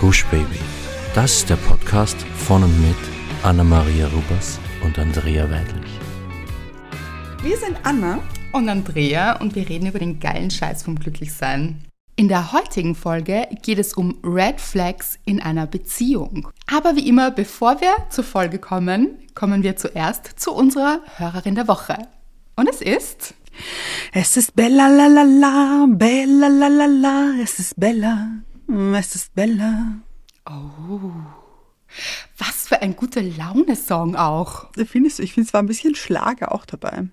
Gush Baby. Das ist der Podcast von und mit Anna-Maria Rubers und Andrea Weidlich. Wir sind Anna und Andrea und wir reden über den geilen Scheiß vom Glücklichsein. In der heutigen Folge geht es um Red Flags in einer Beziehung. Aber wie immer, bevor wir zur Folge kommen, kommen wir zuerst zu unserer Hörerin der Woche. Und es ist es ist Bella la la la, Bella la la la, es ist Bella, es ist Bella. Oh. Was für ein gute Laune-Song auch. Findest du? Ich finde zwar ein bisschen Schlager auch dabei.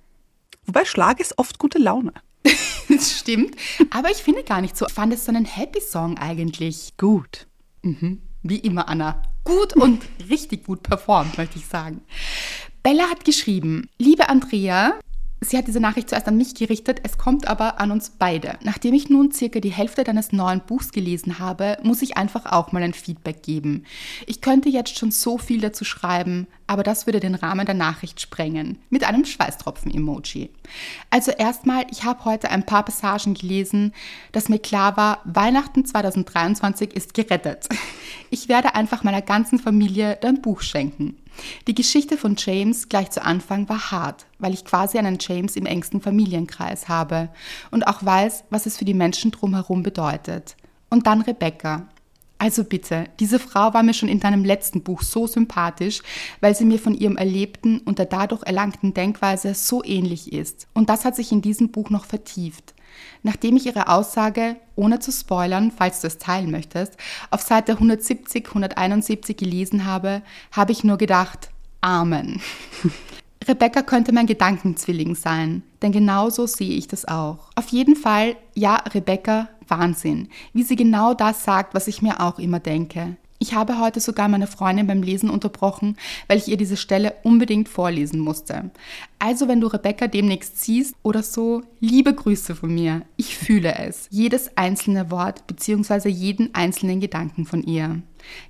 Wobei Schlager ist oft gute Laune. das stimmt. Aber ich finde gar nicht so. Ich fand es so einen Happy-Song eigentlich. Gut. Mhm. Wie immer, Anna. Gut und richtig gut performt, möchte ich sagen. Bella hat geschrieben, liebe Andrea, Sie hat diese Nachricht zuerst an mich gerichtet, es kommt aber an uns beide. Nachdem ich nun circa die Hälfte deines neuen Buchs gelesen habe, muss ich einfach auch mal ein Feedback geben. Ich könnte jetzt schon so viel dazu schreiben, aber das würde den Rahmen der Nachricht sprengen. Mit einem Schweißtropfen-Emoji. Also erstmal, ich habe heute ein paar Passagen gelesen, dass mir klar war, Weihnachten 2023 ist gerettet. Ich werde einfach meiner ganzen Familie dein Buch schenken. Die Geschichte von James gleich zu Anfang war hart, weil ich quasi einen James im engsten Familienkreis habe und auch weiß, was es für die Menschen drumherum bedeutet. Und dann Rebecca. Also bitte, diese Frau war mir schon in deinem letzten Buch so sympathisch, weil sie mir von ihrem Erlebten und der dadurch erlangten Denkweise so ähnlich ist. Und das hat sich in diesem Buch noch vertieft. Nachdem ich ihre Aussage, ohne zu spoilern, falls du es teilen möchtest, auf Seite 170, 171 gelesen habe, habe ich nur gedacht, Amen. Rebecca könnte mein Gedankenzwilling sein, denn genauso sehe ich das auch. Auf jeden Fall, ja, Rebecca, Wahnsinn, wie sie genau das sagt, was ich mir auch immer denke. Ich habe heute sogar meine Freundin beim Lesen unterbrochen, weil ich ihr diese Stelle unbedingt vorlesen musste. Also wenn du Rebecca demnächst siehst oder so, liebe Grüße von mir. Ich fühle es. Jedes einzelne Wort bzw. jeden einzelnen Gedanken von ihr.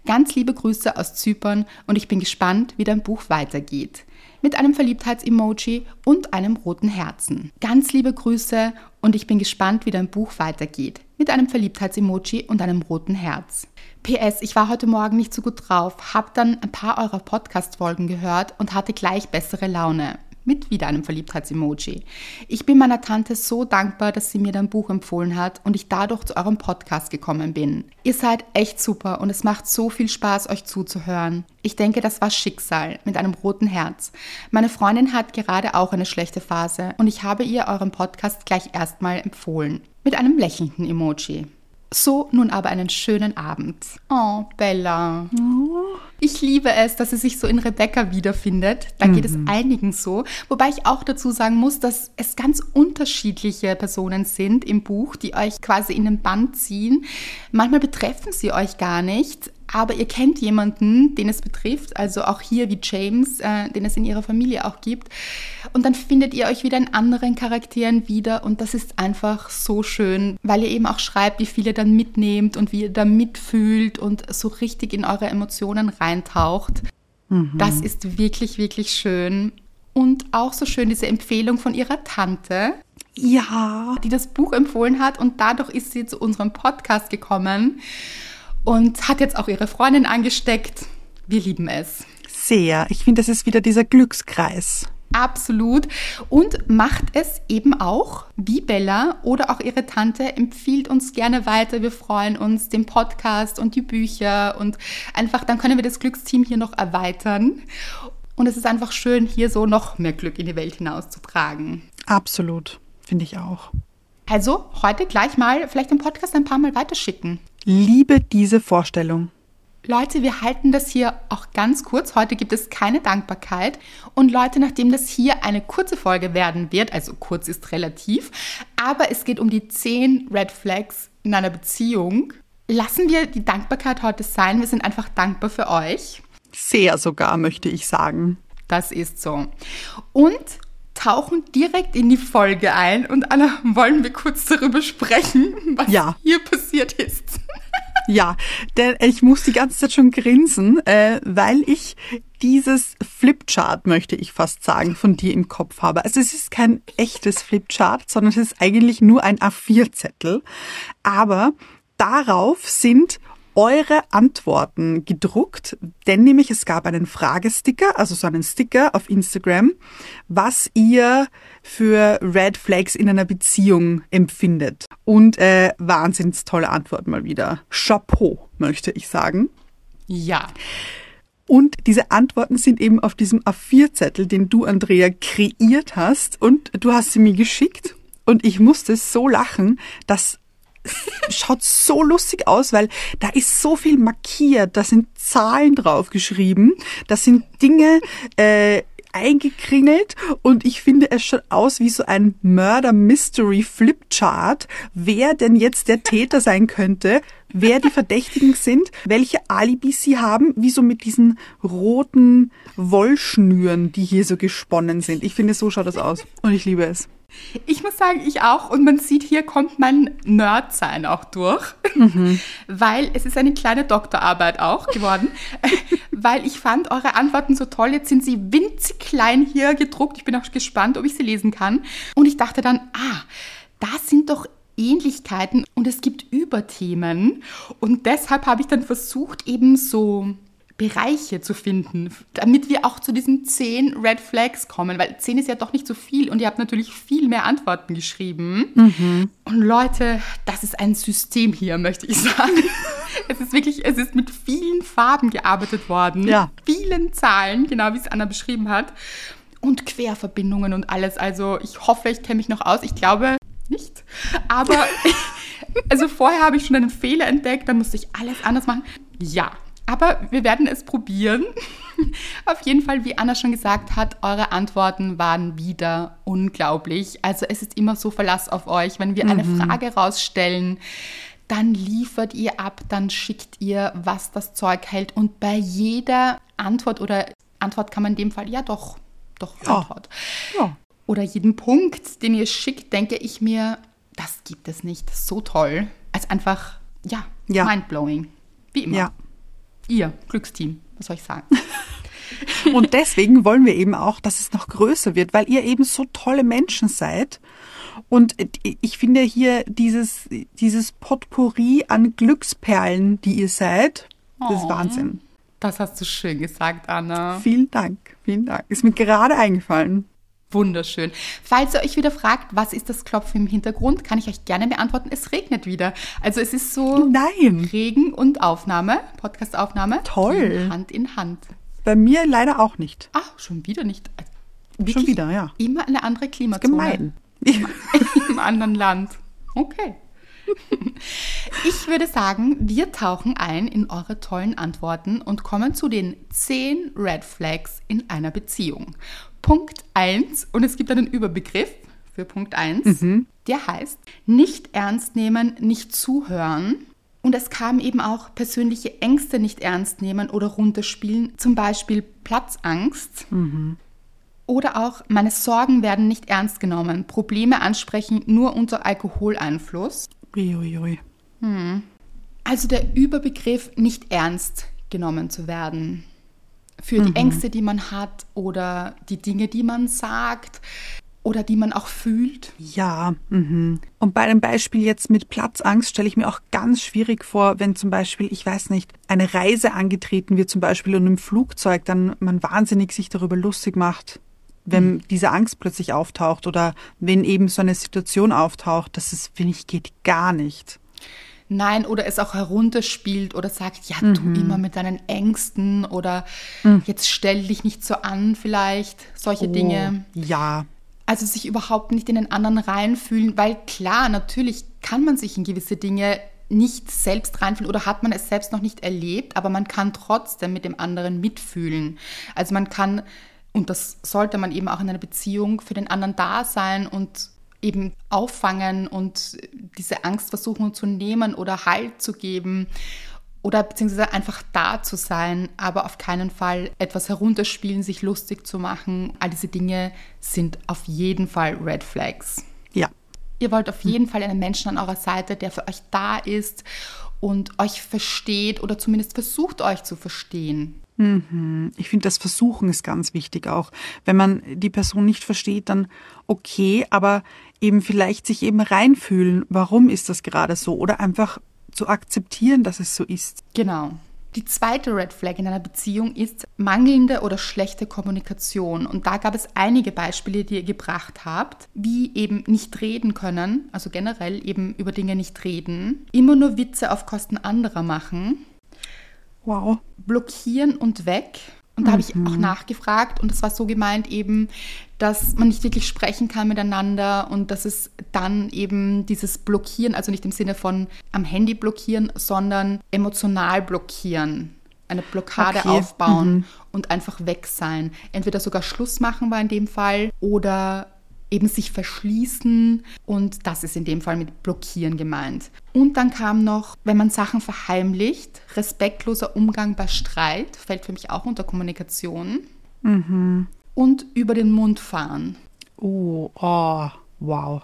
Ganz liebe Grüße aus Zypern und ich bin gespannt, wie dein Buch weitergeht. Mit einem Verliebtheits-Emoji und einem roten Herzen. Ganz liebe Grüße und ich bin gespannt, wie dein Buch weitergeht. Mit einem Verliebtheits-Emoji und einem roten Herz. PS, ich war heute Morgen nicht so gut drauf, hab dann ein paar eurer Podcast-Folgen gehört und hatte gleich bessere Laune. Mit wieder einem Verliebtheits-Emoji. Ich bin meiner Tante so dankbar, dass sie mir dein Buch empfohlen hat und ich dadurch zu eurem Podcast gekommen bin. Ihr seid echt super und es macht so viel Spaß, euch zuzuhören. Ich denke, das war Schicksal mit einem roten Herz. Meine Freundin hat gerade auch eine schlechte Phase und ich habe ihr euren Podcast gleich erstmal empfohlen. Mit einem lächelnden Emoji. So nun aber einen schönen Abend. Oh, Bella. Ich liebe es, dass sie sich so in Rebecca wiederfindet. Da mhm. geht es mhm. einigen so. Wobei ich auch dazu sagen muss, dass es ganz unterschiedliche Personen sind im Buch, die euch quasi in den Band ziehen. Manchmal betreffen sie euch gar nicht, aber ihr kennt jemanden, den es betrifft, also auch hier wie James, äh, den es in ihrer Familie auch gibt. Und dann findet ihr euch wieder in anderen Charakteren wieder und das ist einfach so schön, weil ihr eben auch schreibt, wie viel ihr dann mitnehmt und wie ihr da mitfühlt und so richtig in eure Emotionen reintaucht. Mhm. Das ist wirklich, wirklich schön. Und auch so schön diese Empfehlung von ihrer Tante. Ja. Die das Buch empfohlen hat und dadurch ist sie zu unserem Podcast gekommen und hat jetzt auch ihre Freundin angesteckt. Wir lieben es. Sehr. Ich finde, das ist wieder dieser Glückskreis. Absolut. Und macht es eben auch, wie Bella oder auch ihre Tante, empfiehlt uns gerne weiter. Wir freuen uns, den Podcast und die Bücher und einfach, dann können wir das Glücksteam hier noch erweitern. Und es ist einfach schön, hier so noch mehr Glück in die Welt hinauszutragen. Absolut. Finde ich auch. Also heute gleich mal vielleicht den Podcast ein paar Mal weiterschicken liebe diese Vorstellung. Leute, wir halten das hier auch ganz kurz. Heute gibt es keine Dankbarkeit. Und Leute, nachdem das hier eine kurze Folge werden wird, also kurz ist relativ, aber es geht um die 10 Red Flags in einer Beziehung, lassen wir die Dankbarkeit heute sein. Wir sind einfach dankbar für euch. Sehr sogar, möchte ich sagen. Das ist so. Und tauchen direkt in die Folge ein und Anna, wollen wir kurz darüber sprechen, was ja. hier passiert ist. Ja, denn ich muss die ganze Zeit schon grinsen, äh, weil ich dieses Flipchart, möchte ich fast sagen, von dir im Kopf habe. Also es ist kein echtes Flipchart, sondern es ist eigentlich nur ein A4-Zettel. Aber darauf sind eure Antworten gedruckt, denn nämlich es gab einen Fragesticker, also so einen Sticker auf Instagram, was ihr für Red Flags in einer Beziehung empfindet. Und äh, wahnsinnig tolle Antwort mal wieder. Chapeau, möchte ich sagen. Ja. Und diese Antworten sind eben auf diesem A4-Zettel, den du, Andrea, kreiert hast. Und du hast sie mir geschickt. Und ich musste so lachen, dass schaut so lustig aus, weil da ist so viel markiert, da sind Zahlen drauf geschrieben, da sind Dinge äh, eingekringelt. Und ich finde, es schaut aus wie so ein Murder Mystery Flipchart, wer denn jetzt der Täter sein könnte, wer die Verdächtigen sind, welche Alibis sie haben, wie so mit diesen roten Wollschnüren, die hier so gesponnen sind. Ich finde, so schaut das aus. Und ich liebe es. Ich muss sagen, ich auch. Und man sieht, hier kommt mein Nerdsein auch durch. Mhm. Weil es ist eine kleine Doktorarbeit auch geworden. weil ich fand eure Antworten so toll. Jetzt sind sie winzig klein hier gedruckt. Ich bin auch gespannt, ob ich sie lesen kann. Und ich dachte dann, ah, das sind doch Ähnlichkeiten und es gibt Überthemen. Und deshalb habe ich dann versucht, eben so Bereiche zu finden, damit wir auch zu diesen zehn Red Flags kommen, weil zehn ist ja doch nicht so viel und ihr habt natürlich viel mehr Antworten geschrieben. Mhm. Und Leute, das ist ein System hier, möchte ich sagen. es ist wirklich, es ist mit vielen Farben gearbeitet worden, ja. vielen Zahlen, genau wie es Anna beschrieben hat. Und Querverbindungen und alles. Also ich hoffe, ich kenne mich noch aus. Ich glaube nicht. Aber also vorher habe ich schon einen Fehler entdeckt, dann musste ich alles anders machen. Ja, aber wir werden es probieren. Auf jeden Fall, wie Anna schon gesagt hat, eure Antworten waren wieder unglaublich. Also es ist immer so Verlass auf euch. Wenn wir mhm. eine Frage rausstellen, dann liefert ihr ab, dann schickt ihr, was das Zeug hält. Und bei jeder Antwort oder Antwort kann man in dem Fall, ja doch, doch, ja. Antwort. Ja. Oder jeden Punkt, den ihr schickt, denke ich mir, das gibt es nicht. So toll. Als einfach, ja, ja. mindblowing. Wie immer. Ja. Ihr Glücksteam, was soll ich sagen? Und deswegen wollen wir eben auch, dass es noch größer wird, weil ihr eben so tolle Menschen seid. Und ich finde hier dieses, dieses Potpourri an Glücksperlen, die ihr seid, das ist oh, Wahnsinn. Das hast du schön gesagt, Anna. Vielen Dank, vielen Dank. Ist mir gerade eingefallen. Wunderschön. Falls ihr euch wieder fragt, was ist das Klopfen im Hintergrund, kann ich euch gerne beantworten. Es regnet wieder. Also es ist so Nein. Regen und Aufnahme, Podcastaufnahme. Toll. Hand in Hand. Bei mir leider auch nicht. Ach, schon wieder nicht. Wirklich schon wieder, ja. Immer eine andere Klimazone. Gemein. Im anderen Land. Okay. Ich würde sagen, wir tauchen ein in eure tollen Antworten und kommen zu den 10 Red Flags in einer Beziehung. Punkt 1 und es gibt einen Überbegriff für Punkt 1, mhm. der heißt nicht ernst nehmen, nicht zuhören. Und es kam eben auch persönliche Ängste nicht ernst nehmen oder runterspielen, zum Beispiel Platzangst. Mhm. Oder auch meine Sorgen werden nicht ernst genommen, Probleme ansprechen nur unter Alkoholeinfluss. Uiuiui. Hm. Also der Überbegriff nicht ernst genommen zu werden für die mhm. Ängste, die man hat oder die Dinge, die man sagt oder die man auch fühlt. Ja, mhm. und bei dem Beispiel jetzt mit Platzangst stelle ich mir auch ganz schwierig vor, wenn zum Beispiel, ich weiß nicht, eine Reise angetreten wird zum Beispiel und im Flugzeug dann man wahnsinnig sich darüber lustig macht, wenn mhm. diese Angst plötzlich auftaucht oder wenn eben so eine Situation auftaucht, das ist, finde ich, geht gar nicht. Nein, oder es auch herunterspielt oder sagt, ja, mhm. du immer mit deinen Ängsten oder mhm. jetzt stell dich nicht so an, vielleicht solche oh, Dinge. Ja. Also sich überhaupt nicht in den anderen reinfühlen, weil klar, natürlich kann man sich in gewisse Dinge nicht selbst reinfühlen oder hat man es selbst noch nicht erlebt, aber man kann trotzdem mit dem anderen mitfühlen. Also man kann, und das sollte man eben auch in einer Beziehung für den anderen da sein und eben auffangen und diese Angst versuchen zu nehmen oder Halt zu geben oder beziehungsweise einfach da zu sein, aber auf keinen Fall etwas herunterspielen, sich lustig zu machen. All diese Dinge sind auf jeden Fall Red Flags. Ja. Ihr wollt auf jeden Fall einen Menschen an eurer Seite, der für euch da ist und euch versteht oder zumindest versucht euch zu verstehen. Mhm. Ich finde, das Versuchen ist ganz wichtig auch. Wenn man die Person nicht versteht, dann okay, aber eben vielleicht sich eben reinfühlen, warum ist das gerade so oder einfach zu akzeptieren, dass es so ist. Genau. Die zweite Red Flag in einer Beziehung ist mangelnde oder schlechte Kommunikation. Und da gab es einige Beispiele, die ihr gebracht habt, wie eben nicht reden können, also generell eben über Dinge nicht reden, immer nur Witze auf Kosten anderer machen, Wow. blockieren und weg. Und da habe ich auch nachgefragt und es war so gemeint eben, dass man nicht wirklich sprechen kann miteinander und dass es dann eben dieses Blockieren, also nicht im Sinne von am Handy blockieren, sondern emotional blockieren. Eine Blockade Okay. aufbauen und einfach weg sein. Entweder sogar Schluss machen war in dem Fall oder eben sich verschließen und das ist in dem Fall mit blockieren gemeint. Und dann kam noch, wenn man Sachen verheimlicht, respektloser Umgang bei Streit, fällt für mich auch unter Kommunikation. Und über den Mund fahren. Oh, oh, wow.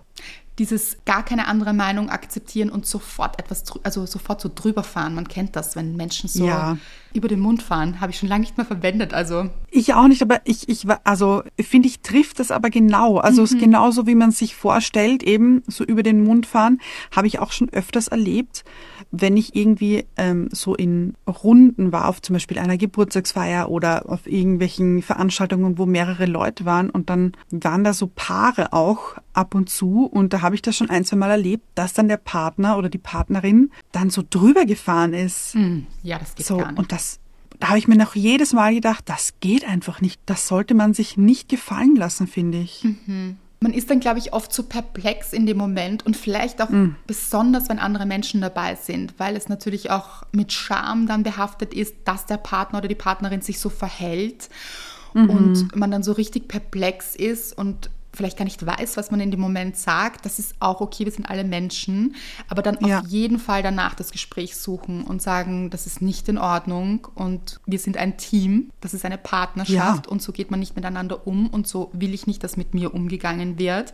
Dieses gar keine andere Meinung akzeptieren und sofort etwas, also sofort so drüber fahren. Man kennt das, wenn Menschen so Ja. über den Mund fahren. Habe ich schon lange nicht mehr verwendet. Also Ich auch nicht, aber ich, ich war, also finde ich, trifft das aber genau. Also es ist genauso, wie man sich vorstellt, eben so über den Mund fahren, habe ich auch schon öfters erlebt, wenn ich irgendwie ähm, so in Runden war, auf zum Beispiel einer Geburtstagsfeier oder auf irgendwelchen Veranstaltungen, wo mehrere Leute waren und dann waren da so Paare auch ab und zu und da habe ich das schon ein, zwei Mal erlebt, dass dann der Partner oder die Partnerin dann so drüber gefahren ist. hm, ja, das geht So, gar nicht. und das, da habe ich mir noch jedes Mal gedacht, das geht einfach nicht. Das sollte man sich nicht gefallen lassen, finde ich. Man ist dann, glaube ich, oft so perplex in dem Moment und vielleicht auch besonders, wenn andere Menschen dabei sind, weil es natürlich auch mit Scham dann behaftet ist, dass der Partner oder die Partnerin sich so verhält und man dann so richtig perplex ist und vielleicht gar nicht weiß, was man in dem Moment sagt. Das ist auch okay, wir sind alle Menschen, aber dann Ja. auf jeden Fall danach das Gespräch suchen und sagen, das ist nicht in Ordnung und wir sind ein Team, das ist eine Partnerschaft Ja. und so geht man nicht miteinander um und so will ich nicht, dass mit mir umgegangen wird.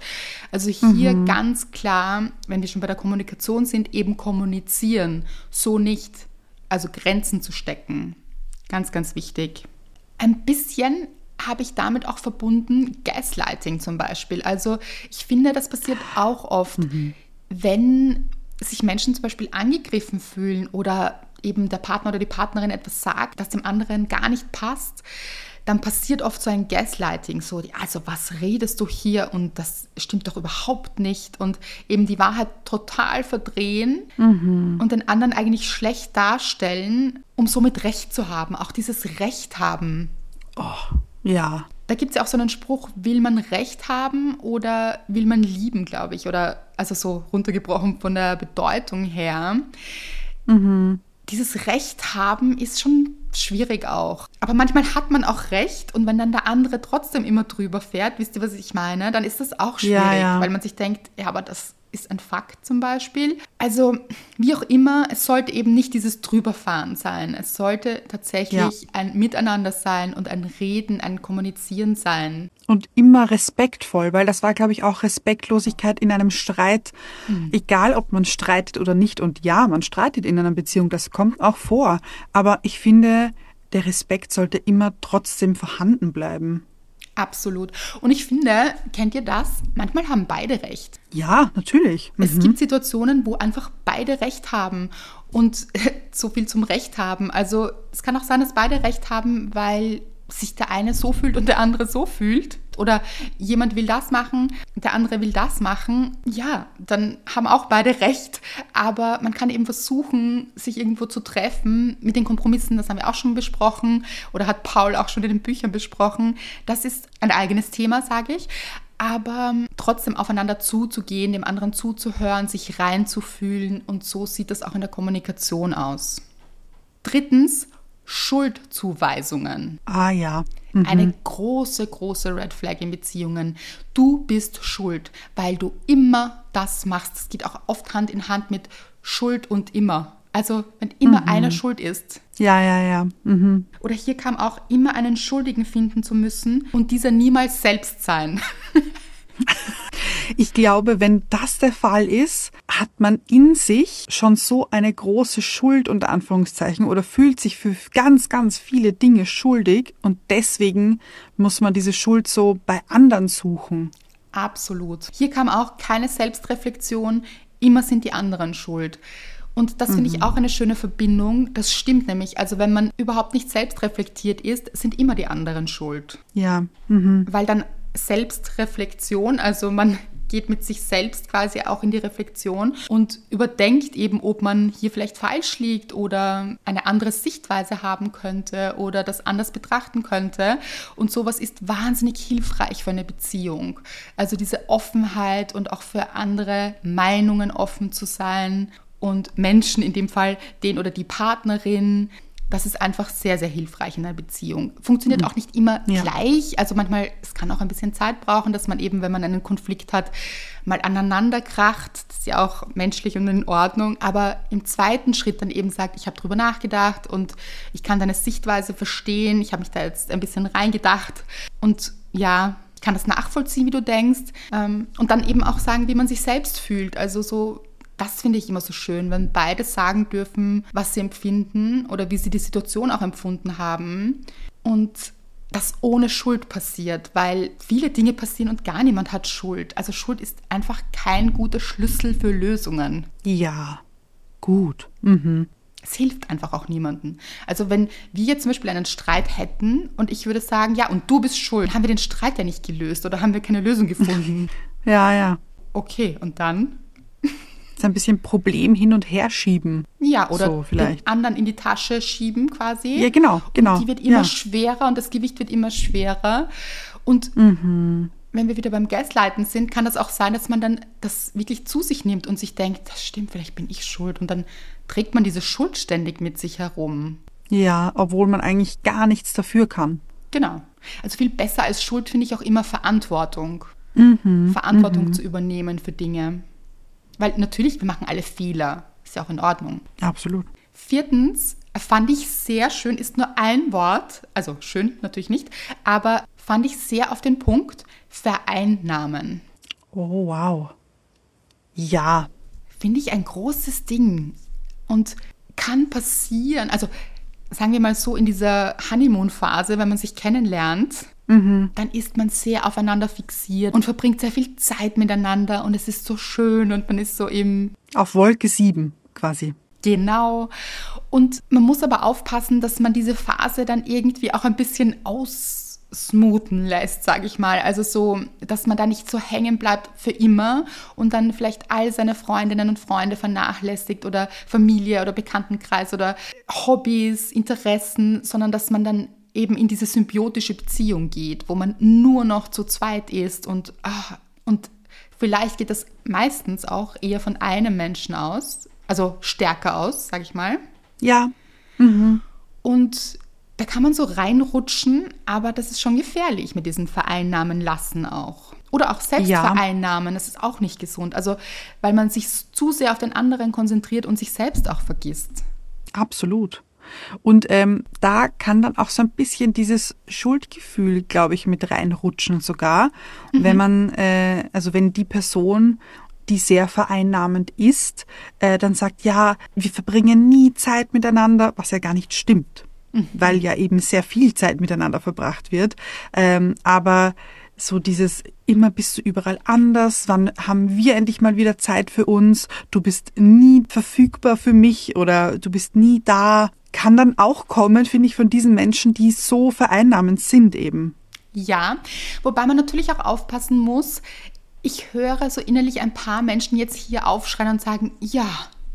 Also hier ganz klar, wenn wir schon bei der Kommunikation sind, eben kommunizieren, so nicht, also Grenzen zu stecken. Ganz, ganz wichtig. Ein bisschen habe ich damit auch verbunden Gaslighting zum Beispiel. Also ich finde, das passiert auch oft, wenn sich Menschen zum Beispiel angegriffen fühlen oder eben der Partner oder die Partnerin etwas sagt, das dem anderen gar nicht passt, dann passiert oft so ein Gaslighting, so, also was redest du hier? Und das stimmt doch überhaupt nicht. Und eben die Wahrheit total verdrehen und den anderen eigentlich schlecht darstellen, um somit Recht zu haben, auch dieses Recht haben. Ja. Da gibt es ja auch so einen Spruch, will man Recht haben oder will man lieben, glaube ich. Oder also so runtergebrochen von der Bedeutung her. Dieses Recht haben ist schon schwierig auch. Aber manchmal hat man auch Recht und wenn dann der andere trotzdem immer drüber fährt, wisst ihr, was ich meine, dann ist das auch schwierig, Ja, ja. weil man sich denkt, ja, aber das ist ein Fakt zum Beispiel. Also wie auch immer, es sollte eben nicht dieses Drüberfahren sein. Es sollte tatsächlich Ja. ein Miteinander sein und ein Reden, ein Kommunizieren sein. Und immer respektvoll, weil das war, glaube ich, auch Respektlosigkeit in einem Streit. Egal, ob man streitet oder nicht. Und ja, man streitet in einer Beziehung, das kommt auch vor. Aber ich finde, der Respekt sollte immer trotzdem vorhanden bleiben. Absolut. Und ich finde, kennt ihr das? Manchmal haben beide recht. Ja, natürlich. Es gibt Situationen, wo einfach beide Recht haben und so viel zum Recht haben. Also es kann auch sein, dass beide Recht haben, weil sich der eine so fühlt und der andere so fühlt. Oder jemand will das machen, der andere will das machen. Ja, dann haben auch beide recht. Aber man kann eben versuchen, sich irgendwo zu treffen mit den Kompromissen. Das haben wir auch schon besprochen oder hat Paul auch schon in den Büchern besprochen. Das ist ein eigenes Thema, sage ich aber trotzdem aufeinander zuzugehen, dem anderen zuzuhören, sich reinzufühlen und so sieht das auch in der Kommunikation aus. Drittens, Schuldzuweisungen. Ah ja. Eine große, große Red Flag in Beziehungen. Du bist schuld, weil du immer das machst. Das geht auch oft Hand in Hand mit Schuld und immer. Also, wenn immer einer schuld ist, Ja, ja, ja. Mhm. oder hier kam auch immer einen Schuldigen finden zu müssen und dieser niemals selbst sein. Ich glaube, wenn das der Fall ist, hat man in sich schon so eine große Schuld unter Anführungszeichen oder fühlt sich für ganz, ganz viele Dinge schuldig und deswegen muss man diese Schuld so bei anderen suchen. Absolut. Hier kam auch keine Selbstreflexion, immer sind die anderen schuld. Und das finde ich auch eine schöne Verbindung. Das stimmt nämlich. Also wenn man überhaupt nicht selbst reflektiert ist, sind immer die anderen schuld. Ja. Mhm. Weil dann Selbstreflexion, also man geht mit sich selbst quasi auch in die Reflexion und überdenkt eben, ob man hier vielleicht falsch liegt oder eine andere Sichtweise haben könnte oder das anders betrachten könnte. Und sowas ist wahnsinnig hilfreich für eine Beziehung. Also diese Offenheit und auch für andere Meinungen offen zu sein und Menschen, in dem Fall den oder die Partnerin, das ist einfach sehr, sehr hilfreich in einer Beziehung. Funktioniert auch nicht immer Ja. gleich. Also manchmal, es kann auch ein bisschen Zeit brauchen, dass man eben, wenn man einen Konflikt hat, mal aneinander kracht. Das ist ja auch menschlich und in Ordnung. Aber im zweiten Schritt dann eben sagt, ich habe drüber nachgedacht und ich kann deine Sichtweise verstehen. Ich habe mich da jetzt ein bisschen reingedacht. Und ja, ich kann das nachvollziehen, wie du denkst. Ähm, Und dann eben auch sagen, wie man sich selbst fühlt. Also so das finde ich immer so schön, wenn beide sagen dürfen, was sie empfinden oder wie sie die Situation auch empfunden haben. Und das ohne Schuld passiert, weil viele Dinge passieren und gar niemand hat Schuld. Also Schuld ist einfach kein guter Schlüssel für Lösungen. Ja. Gut. Mhm. Es hilft einfach auch niemandem. Also wenn wir jetzt zum Beispiel einen Streit hätten und ich würde sagen, ja, und du bist schuld, haben wir den Streit ja nicht gelöst oder haben wir keine Lösung gefunden. Ja, ja. Okay, und dann? Ist ein bisschen Problem hin und her schieben. Ja, oder So, vielleicht. den anderen in die Tasche schieben quasi. Ja, genau, genau. Und die wird immer Ja. schwerer und das Gewicht wird immer schwerer. Und Mhm. wenn wir wieder beim Gaslighten sind, kann das auch sein, dass man dann das wirklich zu sich nimmt und sich denkt, das stimmt, vielleicht bin ich schuld. Und dann trägt man diese Schuld ständig mit sich herum. Ja, obwohl man eigentlich gar nichts dafür kann. Genau. Also viel besser als Schuld finde ich auch immer Verantwortung. Mhm, Verantwortung zu übernehmen für Dinge. Weil natürlich, wir machen alle Fehler. Ist ja auch in Ordnung. Absolut. Viertens fand ich sehr schön, ist nur ein Wort, also schön natürlich nicht, aber fand ich sehr auf den Punkt, vereinnahmen. Oh, wow. Ja. Finde ich ein großes Ding und kann passieren. Also sagen wir mal so, in dieser Honeymoon-Phase, wenn man sich kennenlernt, dann ist man sehr aufeinander fixiert und verbringt sehr viel Zeit miteinander und es ist so schön und man ist so im Auf Wolke 7 quasi. Genau. Und man muss aber aufpassen, dass man diese Phase dann irgendwie auch ein bisschen aussmoothen lässt, sage ich mal. Also so, dass man da nicht so hängen bleibt für immer und dann vielleicht all seine Freundinnen und Freunde vernachlässigt oder Familie oder Bekanntenkreis oder Hobbys, Interessen, sondern dass man dann eben in diese symbiotische Beziehung geht, wo man nur noch zu zweit ist und, ah, und vielleicht geht das meistens auch eher von einem Menschen aus, also stärker aus, sage ich mal. Ja. Und da kann man so reinrutschen, aber das ist schon gefährlich mit diesen Vereinnahmen lassen auch. Oder auch selbst Ja. vereinnahmen, das ist auch nicht gesund. Also, weil man sich zu sehr auf den anderen konzentriert und sich selbst auch vergisst. Absolut. Und ähm, da kann dann auch so ein bisschen dieses Schuldgefühl, glaube ich, mit reinrutschen sogar, wenn man, äh, also wenn die Person, die sehr vereinnahmend ist, äh, dann sagt, ja, wir verbringen nie Zeit miteinander, was ja gar nicht stimmt, weil ja eben sehr viel Zeit miteinander verbracht wird. Ähm, aber so dieses immer bist du überall anders, wann haben wir endlich mal wieder Zeit für uns, du bist nie verfügbar für mich oder du bist nie da, kann dann auch kommen, finde ich, von diesen Menschen, die so vereinnahmend sind eben. Ja, wobei man natürlich auch aufpassen muss. Ich höre so innerlich ein paar Menschen jetzt hier aufschreien und sagen, ja,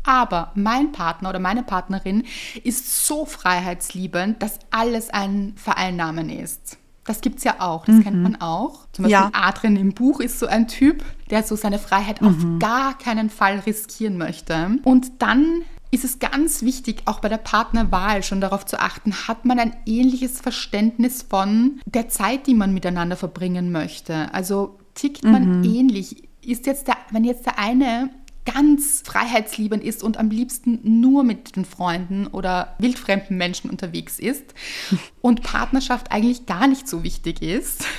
aber mein Partner oder meine Partnerin ist so freiheitsliebend, dass alles ein Vereinnahmen ist. Das gibt's ja auch, das kennt man auch. Zum Beispiel Ja. Adrian im Buch ist so ein Typ, der so seine Freiheit auf gar keinen Fall riskieren möchte. Und dann ist es ganz wichtig, auch bei der Partnerwahl schon darauf zu achten, hat man ein ähnliches Verständnis von der Zeit, die man miteinander verbringen möchte. Also tickt man ähnlich? Ist jetzt der, wenn jetzt der eine ganz freiheitsliebend ist und am liebsten nur mit den Freunden oder wildfremden Menschen unterwegs ist und Partnerschaft eigentlich gar nicht so wichtig ist.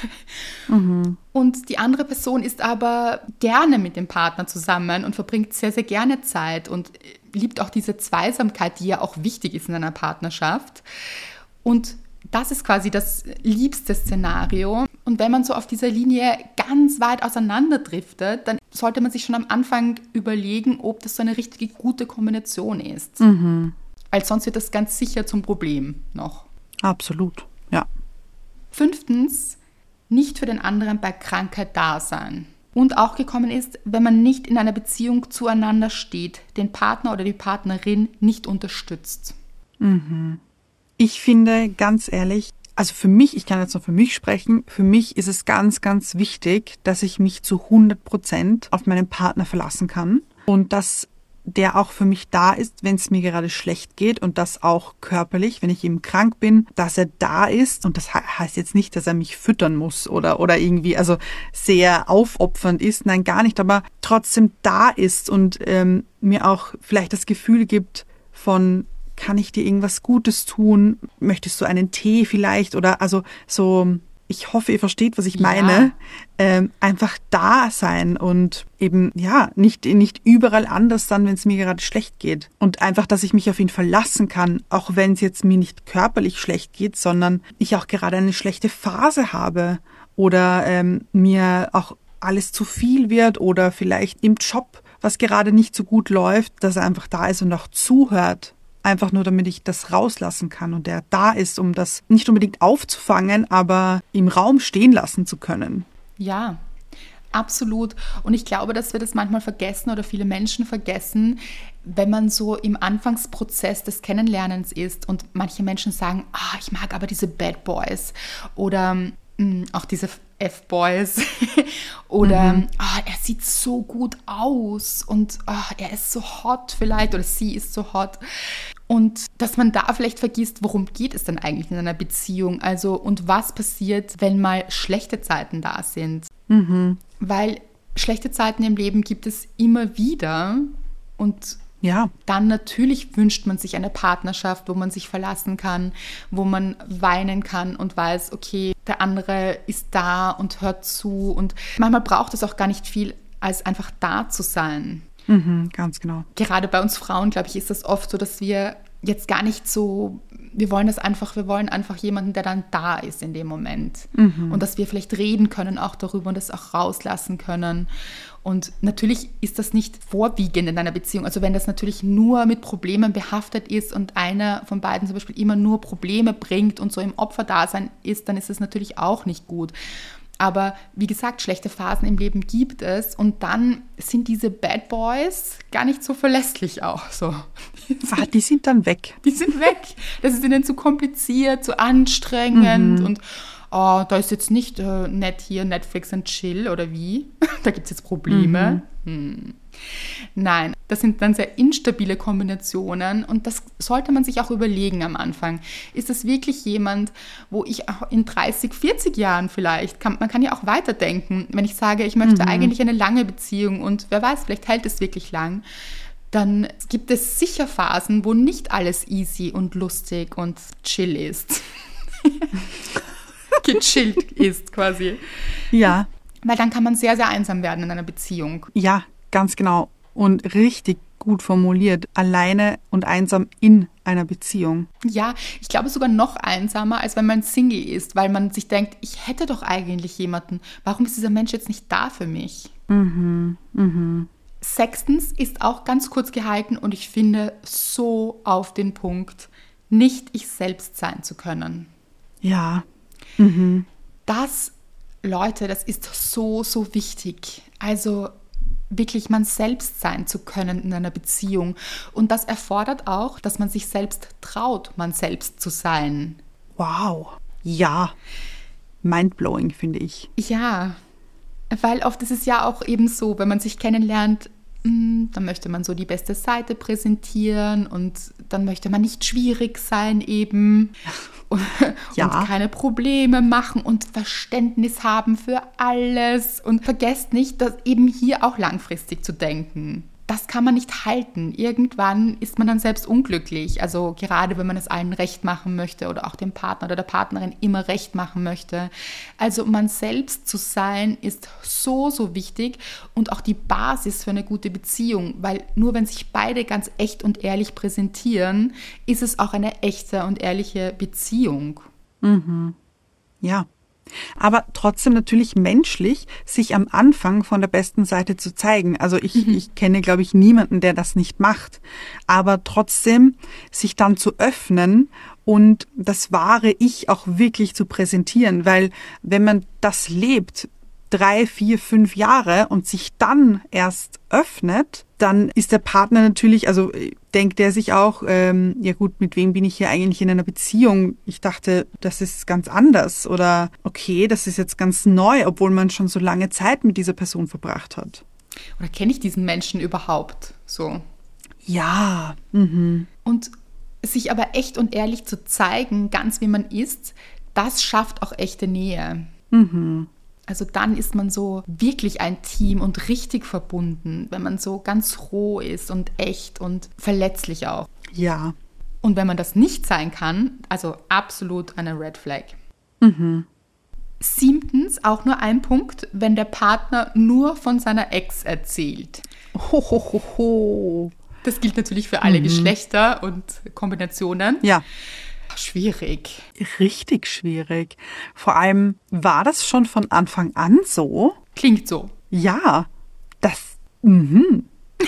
Und die andere Person ist aber gerne mit dem Partner zusammen und verbringt sehr, sehr gerne Zeit und liebt auch diese Zweisamkeit, die ja auch wichtig ist in einer Partnerschaft. Und das ist quasi das liebste Szenario. Und wenn man so auf dieser Linie ganz weit auseinanderdriftet, dann sollte man sich schon am Anfang überlegen, ob das so eine richtige gute Kombination ist. Mhm. Weil sonst wird das ganz sicher zum Problem noch. Absolut, ja. Fünftens, nicht für den anderen bei Krankheit da sein. Und auch gekommen ist, wenn man nicht in einer Beziehung zueinander steht, den Partner oder die Partnerin nicht unterstützt. Mhm. Ich finde, ganz ehrlich, also für mich, ich kann jetzt nur für mich sprechen, für mich ist es ganz, ganz wichtig, dass ich mich zu 100 Prozent auf meinen Partner verlassen kann und dass der auch für mich da ist, wenn es mir gerade schlecht geht und das auch körperlich, wenn ich eben krank bin, dass er da ist und das heißt jetzt nicht, dass er mich füttern muss oder oder irgendwie also sehr aufopfernd ist, nein gar nicht, aber trotzdem da ist und ähm, mir auch vielleicht das Gefühl gibt von kann ich dir irgendwas Gutes tun? Möchtest du einen Tee vielleicht? Oder also so, ich hoffe, ihr versteht, was ich meine. Ja. Ähm, einfach da sein und eben, ja, nicht, nicht überall anders dann, wenn es mir gerade schlecht geht. Und einfach, dass ich mich auf ihn verlassen kann, auch wenn es jetzt mir nicht körperlich schlecht geht, sondern ich auch gerade eine schlechte Phase habe oder ähm, mir auch alles zu viel wird oder vielleicht im Job was gerade nicht so gut läuft, dass er einfach da ist und auch zuhört einfach nur damit ich das rauslassen kann und der da ist, um das nicht unbedingt aufzufangen, aber im Raum stehen lassen zu können. Ja, Absolut. Und ich glaube, dass wir das manchmal vergessen oder viele Menschen vergessen, wenn man so im Anfangsprozess des Kennenlernens ist und manche Menschen sagen, ah, ich mag aber diese Bad Boys oder mh, mm, auch diese F-Boys oder mhm. oh, er sieht so gut aus und oh, er ist so hot vielleicht oder sie ist so hot. Und dass man da vielleicht vergisst, worum geht es denn eigentlich in einer Beziehung? Also, und was passiert, wenn mal schlechte Zeiten da sind? Mhm. Weil schlechte Zeiten im Leben gibt es immer wieder. Und ja. dann natürlich wünscht man sich eine Partnerschaft, wo man sich verlassen kann, wo man weinen kann und weiß, okay, der andere ist da und hört zu. Und manchmal braucht es auch gar nicht viel, als einfach da zu sein. Mhm, ganz genau. Gerade bei uns Frauen, glaube ich, ist das oft so, dass wir jetzt gar nicht so, wir wollen das einfach, wir wollen einfach jemanden, der dann da ist in dem Moment. Mhm. Und dass wir vielleicht reden können auch darüber und das auch rauslassen können. Und natürlich ist das nicht vorwiegend in einer Beziehung. Also wenn das natürlich nur mit Problemen behaftet ist und einer von beiden zum Beispiel immer nur Probleme bringt und so im Opferdasein ist, dann ist es natürlich auch nicht gut. Aber wie gesagt, schlechte Phasen im Leben gibt es und dann sind diese Bad Boys gar nicht so verlässlich auch so. Ah, die sind dann weg. Die sind weg. Das ist ihnen zu kompliziert, zu anstrengend mhm. und oh, da ist jetzt nicht äh, nett hier Netflix and Chill oder wie. da gibt es jetzt Probleme. Mhm. Hm. Nein, das sind dann sehr instabile Kombinationen und das sollte man sich auch überlegen am Anfang. Ist das wirklich jemand, wo ich auch in 30, 40 Jahren vielleicht, kann, man kann ja auch weiterdenken, wenn ich sage, ich möchte mhm. eigentlich eine lange Beziehung und wer weiß, vielleicht hält es wirklich lang, dann gibt es sicher Phasen, wo nicht alles easy und lustig und chill ist. Gechillt ist quasi. Ja. Weil dann kann man sehr, sehr einsam werden in einer Beziehung. Ja, Ganz genau. Und richtig gut formuliert. Alleine und einsam in einer Beziehung. Ja, ich glaube sogar noch einsamer, als wenn man Single ist, weil man sich denkt, ich hätte doch eigentlich jemanden. Warum ist dieser Mensch jetzt nicht da für mich? Mhm, mhm. Sechstens ist auch ganz kurz gehalten und ich finde so auf den Punkt, nicht ich selbst sein zu können. Ja. Mhm. Das, Leute, das ist so, so wichtig. Also wirklich man selbst sein zu können in einer Beziehung. Und das erfordert auch, dass man sich selbst traut, man selbst zu sein. Wow. Ja. Mindblowing, finde ich. Ja. Weil oft ist es ja auch eben so, wenn man sich kennenlernt, dann möchte man so die beste Seite präsentieren und dann möchte man nicht schwierig sein eben. und, ja. und keine Probleme machen und Verständnis haben für alles. Und vergesst nicht, dass eben hier auch langfristig zu denken das kann man nicht halten. Irgendwann ist man dann selbst unglücklich. Also gerade wenn man es allen recht machen möchte oder auch dem Partner oder der Partnerin immer recht machen möchte. Also man selbst zu sein ist so, so wichtig und auch die Basis für eine gute Beziehung, weil nur wenn sich beide ganz echt und ehrlich präsentieren, ist es auch eine echte und ehrliche Beziehung. Mhm. Ja, Aber trotzdem natürlich menschlich, sich am Anfang von der besten Seite zu zeigen. Also ich, ich kenne, glaube ich, niemanden, der das nicht macht. Aber trotzdem sich dann zu öffnen und das wahre Ich auch wirklich zu präsentieren. Weil wenn man das lebt, drei, vier, fünf Jahre und sich dann erst öffnet, dann ist der Partner natürlich, also denkt er sich auch, ähm, ja gut, mit wem bin ich hier eigentlich in einer Beziehung? Ich dachte, das ist ganz anders oder okay, das ist jetzt ganz neu, obwohl man schon so lange Zeit mit dieser Person verbracht hat. Oder kenne ich diesen Menschen überhaupt so? Ja. Mhm. Und sich aber echt und ehrlich zu zeigen, ganz wie man ist, das schafft auch echte Nähe. Mhm. Also dann ist man so wirklich ein Team und richtig verbunden, wenn man so ganz roh ist und echt und verletzlich auch. Ja. Und wenn man das nicht sein kann, also absolut eine Red Flag. Mhm. Siebtens, auch nur ein Punkt, wenn der Partner nur von seiner Ex erzählt. Ho, ho, ho, ho. Das gilt natürlich für alle Geschlechter und Kombinationen. Ja. Schwierig. Richtig schwierig. Vor allem war das schon von Anfang an so. Klingt so. Ja, das. Mhm.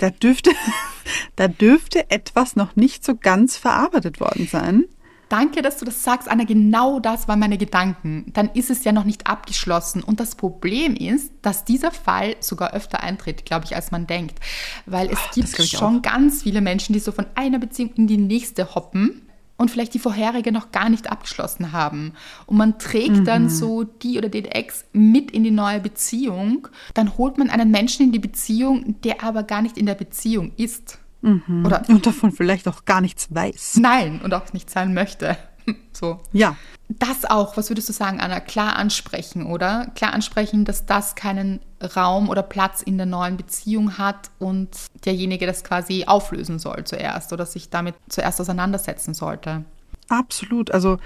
da dürfte, da dürfte etwas noch nicht so ganz verarbeitet worden sein. Danke, dass du das sagst, Anna. Genau das waren meine Gedanken. Dann ist es ja noch nicht abgeschlossen. Und das Problem ist, dass dieser Fall sogar öfter eintritt, glaube ich, als man denkt. Weil es Oh, gibt schon auch. ganz viele Menschen, die so von einer Beziehung in die nächste hoppen und vielleicht die vorherige noch gar nicht abgeschlossen haben. Und man trägt Mhm. dann so die oder den Ex mit in die neue Beziehung. Dann holt man einen Menschen in die Beziehung, der aber gar nicht in der Beziehung ist. Mhm. Oder Und davon vielleicht auch gar nichts weiß. nein und auch nicht sein möchte. So. Ja, Das auch, was würdest du sagen, Anna? Klar ansprechen, oder? Klar ansprechen, dass das keinen Raum oder Platz in der neuen Beziehung hat und derjenige das quasi auflösen soll zuerst oder sich damit zuerst auseinandersetzen sollte. absolut. Also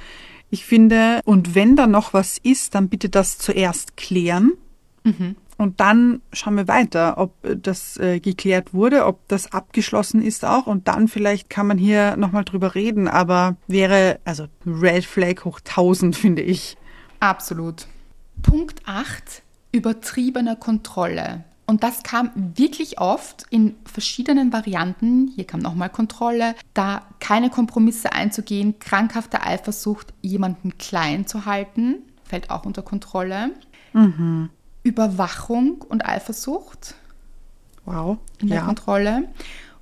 ich finde, und wenn da noch was ist, dann bitte das zuerst klären. Und dann schauen wir weiter, ob das äh, geklärt wurde, ob das abgeschlossen ist auch. Und dann vielleicht kann man hier nochmal drüber reden. Aber wäre, also Red Flag hoch 1000, finde ich. Absolut. Punkt 8, übertriebene Kontrolle. Und das kam wirklich oft in verschiedenen Varianten. Hier kam nochmal Kontrolle, da keine Kompromisse einzugehen, krankhafte Eifersucht, jemanden klein zu halten, fällt auch unter Kontrolle. Überwachung und Eifersucht Wow. in der ja. Kontrolle.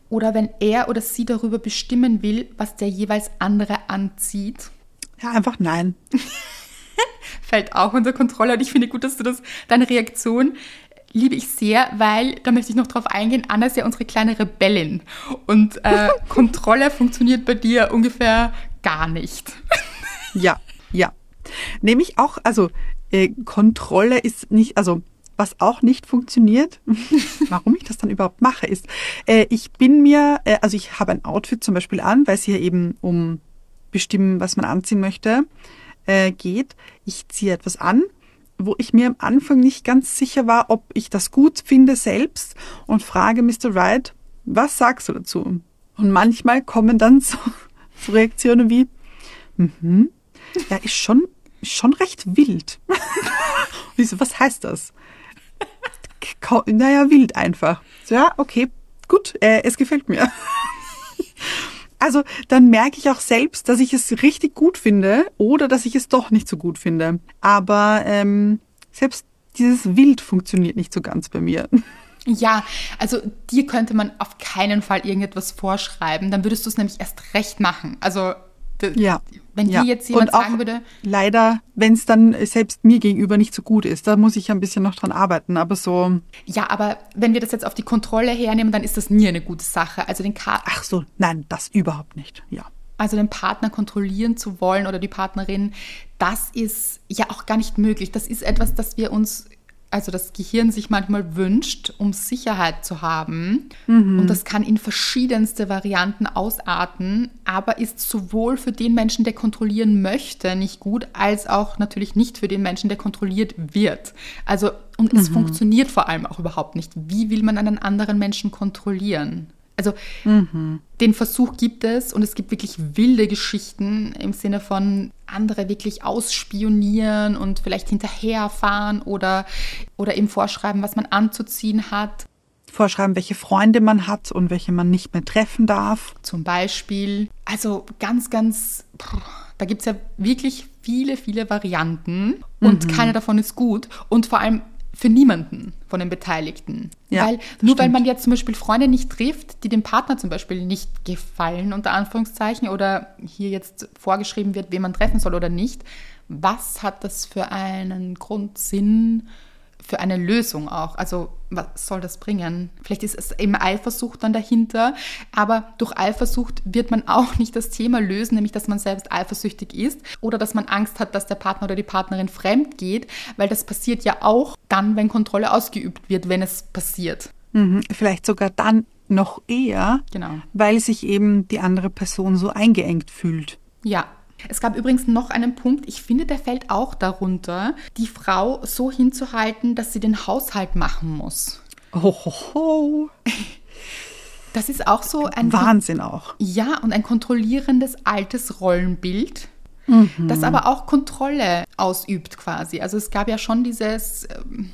Oder wenn er oder sie darüber bestimmen will, was der jeweils andere anzieht, ja, einfach nein. fällt auch unter Kontrolle. Und ich finde gut, dass du das, deine Reaktion liebe ich sehr, weil, da möchte ich noch drauf eingehen, Anna ist ja unsere kleine Rebellin. Und äh, Kontrolle funktioniert bei dir ungefähr gar nicht. Ja, ja. Nämlich auch, also äh, Kontrolle ist nicht, also was auch nicht funktioniert, warum ich das dann überhaupt mache, ist, äh, ich bin mir, äh, also ich habe ein Outfit zum Beispiel an, weil es hier eben um bestimmen, was man anziehen möchte, äh, geht. Ich ziehe etwas an, wo ich mir am Anfang nicht ganz sicher war, ob ich das gut finde selbst und frage Mr. Wright, was sagst du dazu? Und manchmal kommen dann so, Reaktionen wie, mhm, ja, ist schon, schon recht wild. Und ich so, was heißt das? Naja, wild einfach. So, ja, okay, gut, äh, es gefällt mir. Also dann merke ich auch selbst, dass ich es richtig gut finde oder dass ich es doch nicht so gut finde. Aber ähm, selbst dieses Wild funktioniert nicht so ganz bei mir. Ja, also dir könnte man auf keinen Fall irgendetwas vorschreiben, dann würdest du es nämlich erst recht machen. Also Ja. wenn ja. dir jetzt jemand sagen würde, Leider, wenn es dann selbst mir gegenüber nicht so gut ist, da muss ich ein bisschen noch dran arbeiten. Aber so, ja, aber wenn wir das jetzt auf die Kontrolle hernehmen, dann ist das nie eine gute Sache. Also den, Ka ach so, nein, das überhaupt nicht. Ja. also den Partner kontrollieren zu wollen oder die Partnerin, das ist ja auch gar nicht möglich. Das ist etwas, das wir uns, also das Gehirn sich manchmal wünscht, um Sicherheit zu haben. Und das kann in verschiedenste Varianten ausarten, aber ist sowohl für den Menschen, der kontrollieren möchte, nicht gut, als auch natürlich nicht für den Menschen, der kontrolliert wird. Also, und es funktioniert vor allem auch überhaupt nicht. Wie will man einen anderen Menschen kontrollieren? Also den Versuch gibt es und es gibt wirklich wilde Geschichten im Sinne von andere wirklich ausspionieren und vielleicht hinterherfahren oder, oder eben vorschreiben, was man anzuziehen hat. Vorschreiben, welche Freunde man hat und welche man nicht mehr treffen darf. Zum Beispiel. Also ganz, ganz, da gibt es ja wirklich viele, viele Varianten und mhm. keine davon ist gut. Und vor allem für niemanden von den Beteiligten. Ja, weil, nur stimmt. weil man jetzt zum Beispiel Freunde nicht trifft, die dem Partner zum Beispiel nicht gefallen, unter Anführungszeichen, oder hier jetzt vorgeschrieben wird, wen man treffen soll oder nicht, was hat das für einen Grundsinn, für eine Lösung auch. Also was soll das bringen? Vielleicht ist es eben Eifersucht dann dahinter, aber durch Eifersucht wird man auch nicht das Thema lösen, nämlich dass man selbst eifersüchtig ist oder dass man Angst hat, dass der Partner oder die Partnerin fremd geht, weil das passiert ja auch dann, wenn Kontrolle ausgeübt wird, wenn es passiert. Mhm, vielleicht sogar dann noch eher, genau. weil sich eben die andere Person so eingeengt fühlt. Ja, es gab übrigens noch einen Punkt, ich finde, der fällt auch darunter, die Frau so hinzuhalten, dass sie den Haushalt machen muss. Oh, ho, ho. Das ist auch so ein Wahnsinn auch. Ja, und ein kontrollierendes altes Rollenbild, mhm. das aber auch Kontrolle ausübt quasi. Also es gab ja schon dieses ähm,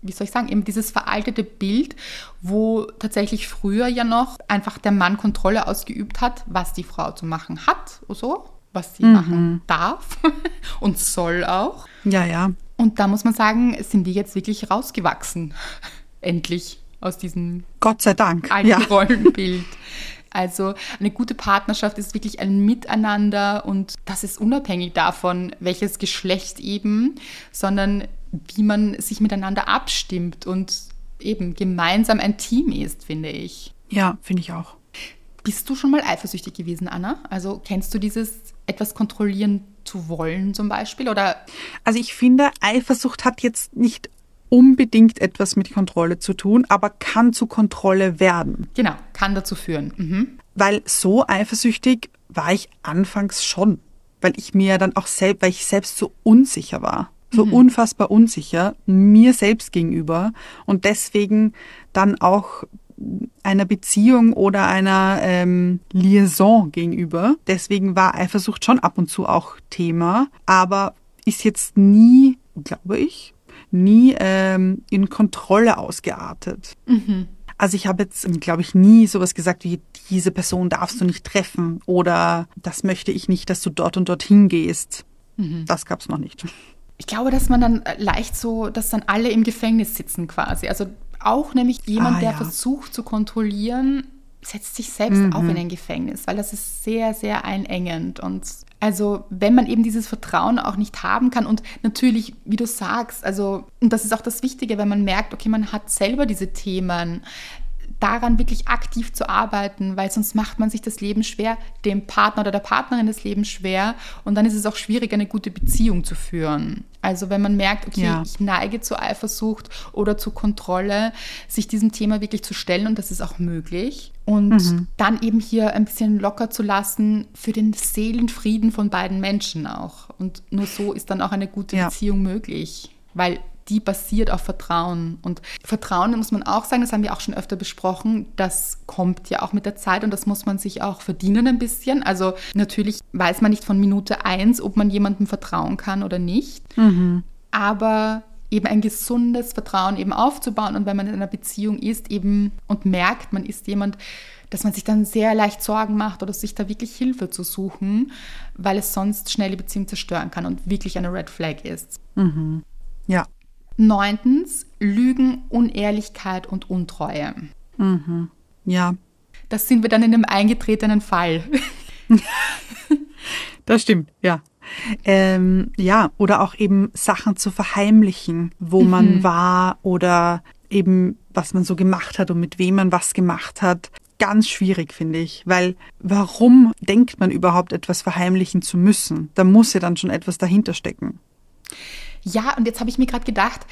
wie soll ich sagen, eben dieses veraltete Bild, wo tatsächlich früher ja noch einfach der Mann Kontrolle ausgeübt hat, was die Frau zu machen hat, oder so was sie mhm. machen darf und soll auch. Ja, ja. Und da muss man sagen, sind die jetzt wirklich rausgewachsen. Endlich aus diesem Gott sei Dank alten ja. Rollenbild. Also eine gute Partnerschaft ist wirklich ein Miteinander und das ist unabhängig davon, welches Geschlecht eben, sondern wie man sich miteinander abstimmt und eben gemeinsam ein Team ist, finde ich. Ja, finde ich auch. Bist du schon mal eifersüchtig gewesen, Anna? Also kennst du dieses etwas kontrollieren zu wollen zum Beispiel? Oder? Also ich finde, Eifersucht hat jetzt nicht unbedingt etwas mit Kontrolle zu tun, aber kann zu Kontrolle werden. Genau, kann dazu führen. Mhm. Weil so eifersüchtig war ich anfangs schon, weil ich mir dann auch selbst, weil ich selbst so unsicher war, so mhm. unfassbar unsicher mir selbst gegenüber und deswegen dann auch einer Beziehung oder einer ähm, Liaison gegenüber. Deswegen war Eifersucht schon ab und zu auch Thema, aber ist jetzt nie, glaube ich, nie ähm, in Kontrolle ausgeartet. Mhm. Also ich habe jetzt, glaube ich, nie sowas gesagt wie, diese Person darfst du nicht treffen oder das möchte ich nicht, dass du dort und dorthin gehst. Mhm. Das gab es noch nicht. Ich glaube, dass man dann leicht so, dass dann alle im Gefängnis sitzen quasi. Also auch nämlich jemand, ah, der ja. versucht zu kontrollieren, setzt sich selbst mhm. auch in ein Gefängnis, weil das ist sehr, sehr einengend. Und also, wenn man eben dieses Vertrauen auch nicht haben kann und natürlich, wie du sagst, also, und das ist auch das Wichtige, wenn man merkt, okay, man hat selber diese Themen, daran wirklich aktiv zu arbeiten, weil sonst macht man sich das Leben schwer, dem Partner oder der Partnerin das Leben schwer und dann ist es auch schwierig, eine gute Beziehung zu führen. Also wenn man merkt, okay, ja. ich neige zu Eifersucht oder zu Kontrolle, sich diesem Thema wirklich zu stellen und das ist auch möglich. Und mhm. dann eben hier ein bisschen locker zu lassen für den Seelenfrieden von beiden Menschen auch. Und nur so ist dann auch eine gute ja. Beziehung möglich. Weil die basiert auf Vertrauen. Und Vertrauen, muss man auch sagen, das haben wir auch schon öfter besprochen, das kommt ja auch mit der Zeit und das muss man sich auch verdienen ein bisschen. Also natürlich weiß man nicht von Minute eins, ob man jemandem vertrauen kann oder nicht. Mhm. Aber eben ein gesundes Vertrauen eben aufzubauen und wenn man in einer Beziehung ist eben und merkt, man ist jemand, dass man sich dann sehr leicht Sorgen macht oder sich da wirklich Hilfe zu suchen, weil es sonst schnell die Beziehung zerstören kann und wirklich eine Red Flag ist. Mhm. Ja, Neuntens, Lügen, Unehrlichkeit und Untreue. Mhm. Ja. Das sind wir dann in dem eingetretenen Fall. das stimmt, ja. Ähm, ja, oder auch eben Sachen zu verheimlichen, wo mhm. man war oder eben was man so gemacht hat und mit wem man was gemacht hat. Ganz schwierig, finde ich, weil warum denkt man überhaupt etwas verheimlichen zu müssen? Da muss ja dann schon etwas dahinter stecken. Ja, und jetzt habe ich mir gerade gedacht,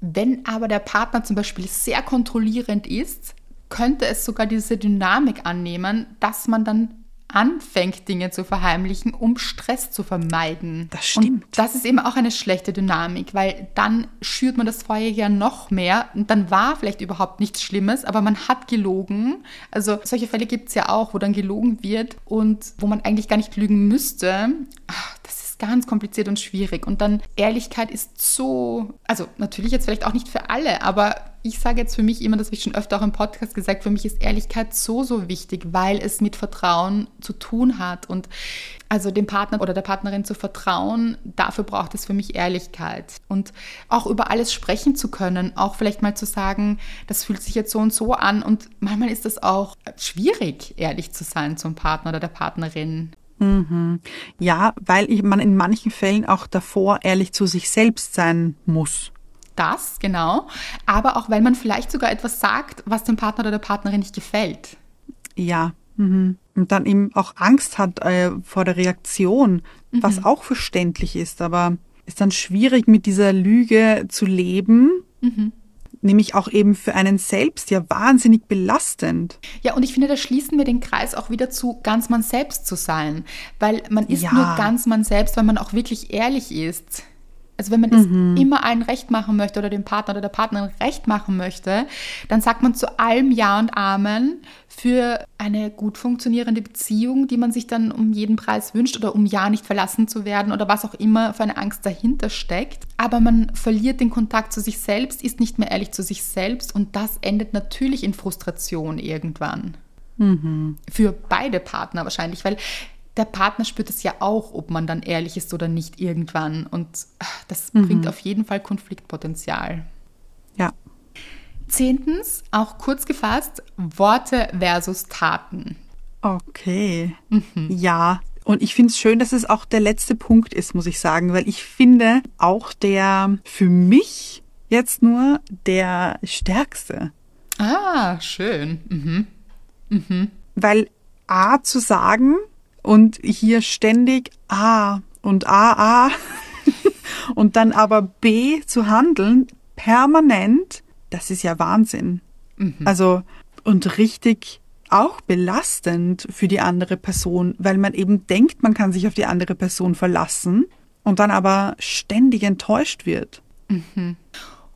wenn aber der Partner zum Beispiel sehr kontrollierend ist, könnte es sogar diese Dynamik annehmen, dass man dann anfängt, Dinge zu verheimlichen, um Stress zu vermeiden. Das stimmt. Und das ist eben auch eine schlechte Dynamik, weil dann schürt man das Feuer ja noch mehr und dann war vielleicht überhaupt nichts Schlimmes, aber man hat gelogen. Also solche Fälle gibt es ja auch, wo dann gelogen wird und wo man eigentlich gar nicht lügen müsste. Ach, das ist ganz kompliziert und schwierig. Und dann Ehrlichkeit ist so, also natürlich jetzt vielleicht auch nicht für alle, aber ich sage jetzt für mich immer, das habe ich schon öfter auch im Podcast gesagt, für mich ist Ehrlichkeit so, so wichtig, weil es mit Vertrauen zu tun hat. Und also dem Partner oder der Partnerin zu vertrauen, dafür braucht es für mich Ehrlichkeit. Und auch über alles sprechen zu können, auch vielleicht mal zu sagen, das fühlt sich jetzt so und so an. Und manchmal ist es auch schwierig, ehrlich zu sein zum Partner oder der Partnerin. Mhm. Ja, weil man in manchen Fällen auch davor ehrlich zu sich selbst sein muss. Das, genau. Aber auch, weil man vielleicht sogar etwas sagt, was dem Partner oder der Partnerin nicht gefällt. Ja. Mhm. Und dann eben auch Angst hat äh, vor der Reaktion, mhm. was auch verständlich ist, aber ist dann schwierig mit dieser Lüge zu leben. Mhm nämlich auch eben für einen selbst ja wahnsinnig belastend. Ja, und ich finde, da schließen wir den Kreis auch wieder zu, ganz man selbst zu sein, weil man ist ja. nur ganz man selbst, wenn man auch wirklich ehrlich ist. Also wenn man mhm. es immer allen recht machen möchte oder dem Partner oder der Partnerin recht machen möchte, dann sagt man zu allem Ja und Amen für eine gut funktionierende Beziehung, die man sich dann um jeden Preis wünscht oder um ja nicht verlassen zu werden oder was auch immer für eine Angst dahinter steckt. Aber man verliert den Kontakt zu sich selbst, ist nicht mehr ehrlich zu sich selbst und das endet natürlich in Frustration irgendwann. Mhm. Für beide Partner wahrscheinlich, weil der Partner spürt es ja auch, ob man dann ehrlich ist oder nicht irgendwann. Und ah, das mhm. bringt auf jeden Fall Konfliktpotenzial. Ja. Zehntens, auch kurz gefasst, Worte versus Taten. Okay. Mhm. Ja. Und ich finde es schön, dass es auch der letzte Punkt ist, muss ich sagen, weil ich finde auch der für mich jetzt nur der stärkste. Ah, schön. Mhm. Mhm. Weil A zu sagen, und hier ständig A und A, A und dann aber B zu handeln, permanent, das ist ja Wahnsinn. Mhm. Also, und richtig auch belastend für die andere Person, weil man eben denkt, man kann sich auf die andere Person verlassen und dann aber ständig enttäuscht wird. Mhm.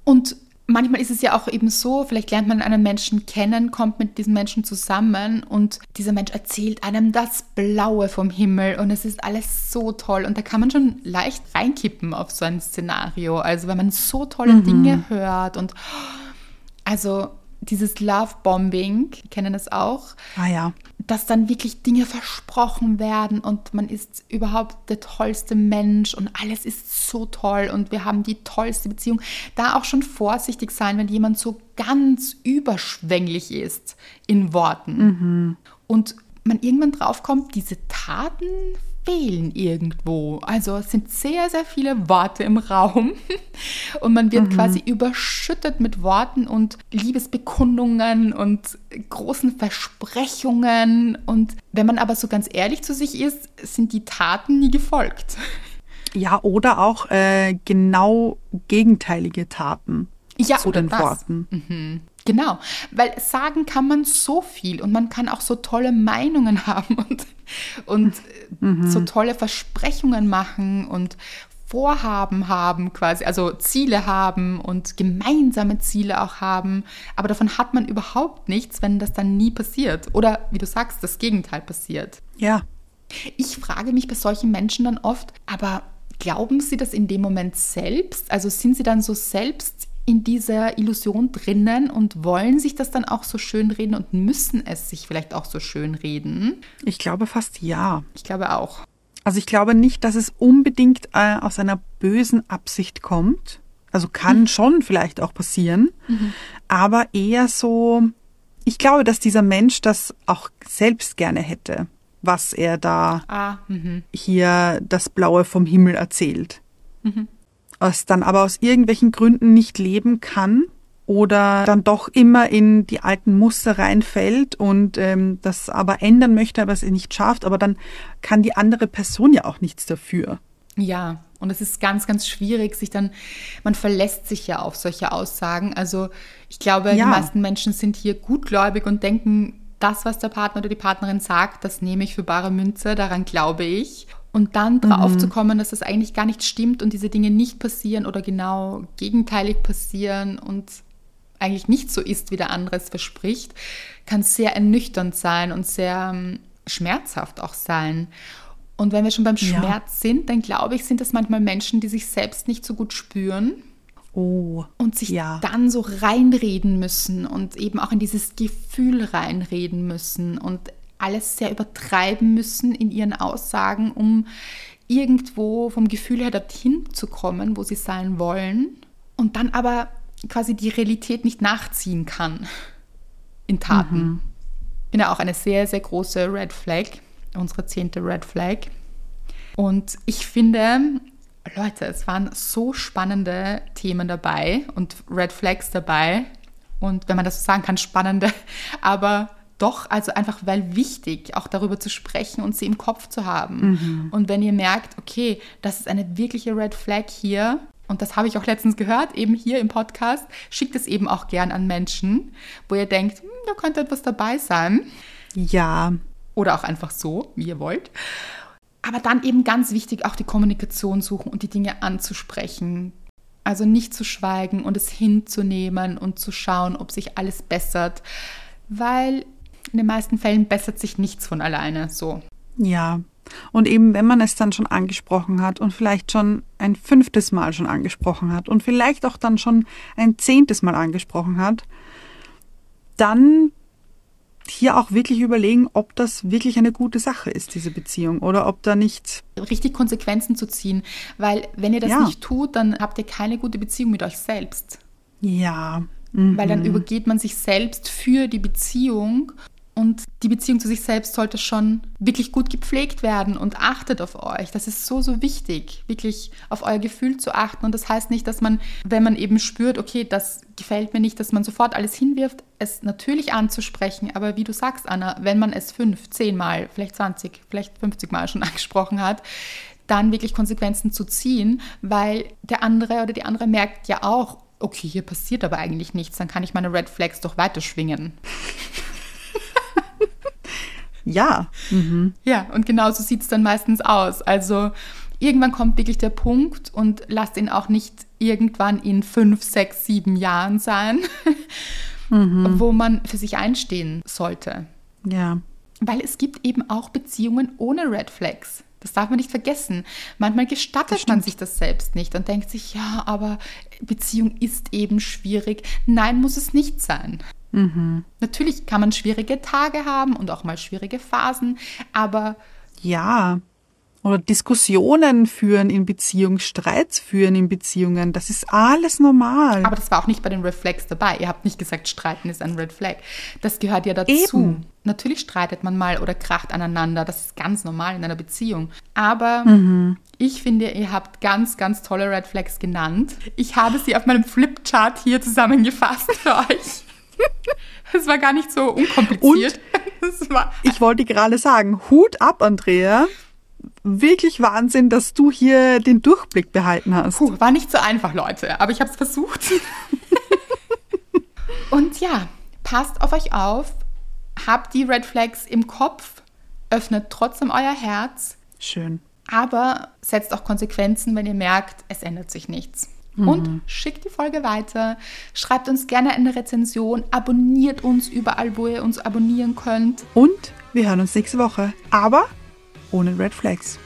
Und manchmal ist es ja auch eben so, vielleicht lernt man einen Menschen kennen, kommt mit diesem Menschen zusammen und dieser Mensch erzählt einem das Blaue vom Himmel und es ist alles so toll und da kann man schon leicht reinkippen auf so ein Szenario. Also wenn man so tolle mhm. Dinge hört und also dieses Love-Bombing, kennen es auch. Ah ja. Dass dann wirklich Dinge versprochen werden und man ist überhaupt der tollste Mensch und alles ist so toll und wir haben die tollste Beziehung. Da auch schon vorsichtig sein, wenn jemand so ganz überschwänglich ist in Worten. Mhm. Und man irgendwann draufkommt, diese Taten fehlen irgendwo. Also es sind sehr, sehr viele Worte im Raum und man wird mhm. quasi überschüttet mit Worten und Liebesbekundungen und großen Versprechungen. Und wenn man aber so ganz ehrlich zu sich ist, sind die Taten nie gefolgt. Ja, oder auch äh, genau gegenteilige Taten ja, zu den das. Worten. Mhm. Genau, weil sagen kann man so viel und man kann auch so tolle Meinungen haben und, und mhm. so tolle Versprechungen machen und Vorhaben haben quasi, also Ziele haben und gemeinsame Ziele auch haben, aber davon hat man überhaupt nichts, wenn das dann nie passiert oder wie du sagst, das Gegenteil passiert. Ja. Ich frage mich bei solchen Menschen dann oft, aber glauben sie das in dem Moment selbst? Also sind sie dann so selbst in dieser Illusion drinnen und wollen sich das dann auch so schön reden und müssen es sich vielleicht auch so schön reden? Ich glaube fast ja. Ich glaube auch. Also ich glaube nicht, dass es unbedingt äh, aus einer bösen Absicht kommt. Also kann mhm. schon vielleicht auch passieren, mhm. aber eher so, ich glaube, dass dieser Mensch das auch selbst gerne hätte, was er da ah, mhm. hier das Blaue vom Himmel erzählt. Mhm es dann aber aus irgendwelchen Gründen nicht leben kann oder dann doch immer in die alten Muster reinfällt und ähm, das aber ändern möchte, aber es nicht schafft, aber dann kann die andere Person ja auch nichts dafür. Ja, und es ist ganz, ganz schwierig, sich dann, man verlässt sich ja auf solche Aussagen. Also ich glaube, ja. die meisten Menschen sind hier gutgläubig und denken, das, was der Partner oder die Partnerin sagt, das nehme ich für bare Münze, daran glaube ich. Und dann drauf mhm. zu kommen, dass das eigentlich gar nicht stimmt und diese Dinge nicht passieren oder genau gegenteilig passieren und eigentlich nicht so ist, wie der andere es verspricht, kann sehr ernüchternd sein und sehr ähm, schmerzhaft auch sein. Und wenn wir schon beim Ja. Schmerz sind, dann glaube ich, sind das manchmal Menschen, die sich selbst nicht so gut spüren Oh. und sich Ja. dann so reinreden müssen und eben auch in dieses Gefühl reinreden müssen und alles sehr übertreiben müssen in ihren Aussagen, um irgendwo vom Gefühl her dorthin zu kommen, wo sie sein wollen und dann aber quasi die Realität nicht nachziehen kann in Taten. Ich bin ja auch eine sehr, sehr große Red Flag, unsere zehnte Red Flag. Und ich finde, Leute, es waren so spannende Themen dabei und Red Flags dabei. Und wenn man das so sagen kann, spannende, aber doch, also einfach weil wichtig, auch darüber zu sprechen und sie im Kopf zu haben. Und wenn ihr merkt, okay, das ist eine wirkliche Red Flag hier, und das habe ich auch letztens gehört, eben hier im Podcast, schickt es eben auch gern an Menschen, wo ihr denkt, hm, da könnte etwas dabei sein. Ja. Oder auch einfach so, wie ihr wollt. Aber dann eben ganz wichtig, auch die Kommunikation suchen und die Dinge anzusprechen. Also nicht zu schweigen und es hinzunehmen und zu schauen, ob sich alles bessert. Weil in den meisten Fällen bessert sich nichts von alleine so. Ja. Und eben, wenn man es dann schon angesprochen hat und vielleicht schon ein fünftes Mal schon angesprochen hat und vielleicht auch dann schon ein zehntes Mal angesprochen hat, dann hier auch wirklich überlegen, ob das wirklich eine gute Sache ist, diese Beziehung, oder ob da nicht, Richtig Konsequenzen zu ziehen. Weil wenn ihr das Ja. nicht tut, dann habt ihr keine gute Beziehung mit euch selbst. ja, mhm. Weil dann übergeht man sich selbst für die Beziehung und die Beziehung zu sich selbst sollte schon wirklich gut gepflegt werden und achtet auf euch. Das ist so, so wichtig, wirklich auf euer Gefühl zu achten. Und das heißt nicht, dass man, wenn man eben spürt, okay, das gefällt mir nicht, dass man sofort alles hinwirft, es natürlich anzusprechen. Aber wie du sagst, Anna, wenn man es fünf, zehn Mal, vielleicht 20, vielleicht 50 Mal schon angesprochen hat, dann wirklich Konsequenzen zu ziehen, weil der andere oder die andere merkt ja auch, okay, hier passiert aber eigentlich nichts, dann kann ich meine Red Flags doch weiter schwingen. ja, mhm. Ja, und genau so sieht es dann meistens aus. Also irgendwann kommt wirklich der Punkt und lasst ihn auch nicht irgendwann in fünf, sechs, sieben Jahren sein, wo man für sich einstehen sollte. ja, Weil es gibt eben auch Beziehungen ohne Red Flags. Das darf man nicht vergessen. Manchmal gestattet man sich das selbst nicht und denkt sich, ja, aber Beziehung ist eben schwierig. Nein, muss es nicht sein. Natürlich kann man schwierige Tage haben und auch mal schwierige Phasen, aber ja. Oder Diskussionen führen in Beziehungen, Streits führen in Beziehungen, das ist alles normal. Aber das war auch nicht bei den Red Flags dabei. Ihr habt nicht gesagt, streiten ist ein Red Flag. Das gehört ja dazu. Eben. Natürlich streitet man mal oder kracht aneinander. Das ist ganz normal in einer Beziehung. Aber ich finde, ihr habt ganz, ganz tolle Red Flags genannt. Ich habe sie auf meinem Flipchart hier zusammengefasst für euch. Es war gar nicht so unkompliziert. Ich wollte gerade sagen, Hut ab, Andrea. Wirklich Wahnsinn, dass du hier den Durchblick behalten hast. Puh, war nicht so einfach, Leute, aber ich habe es versucht. Und ja, passt auf euch auf, habt die Red Flags im Kopf, öffnet trotzdem euer Herz, Schön. aber setzt auch Konsequenzen, wenn ihr merkt, es ändert sich nichts mhm. und schickt die Folge weiter. Schreibt uns gerne eine Rezension, abonniert uns überall, wo ihr uns abonnieren könnt. Und wir hören uns nächste Woche, aber ohne Red Flags.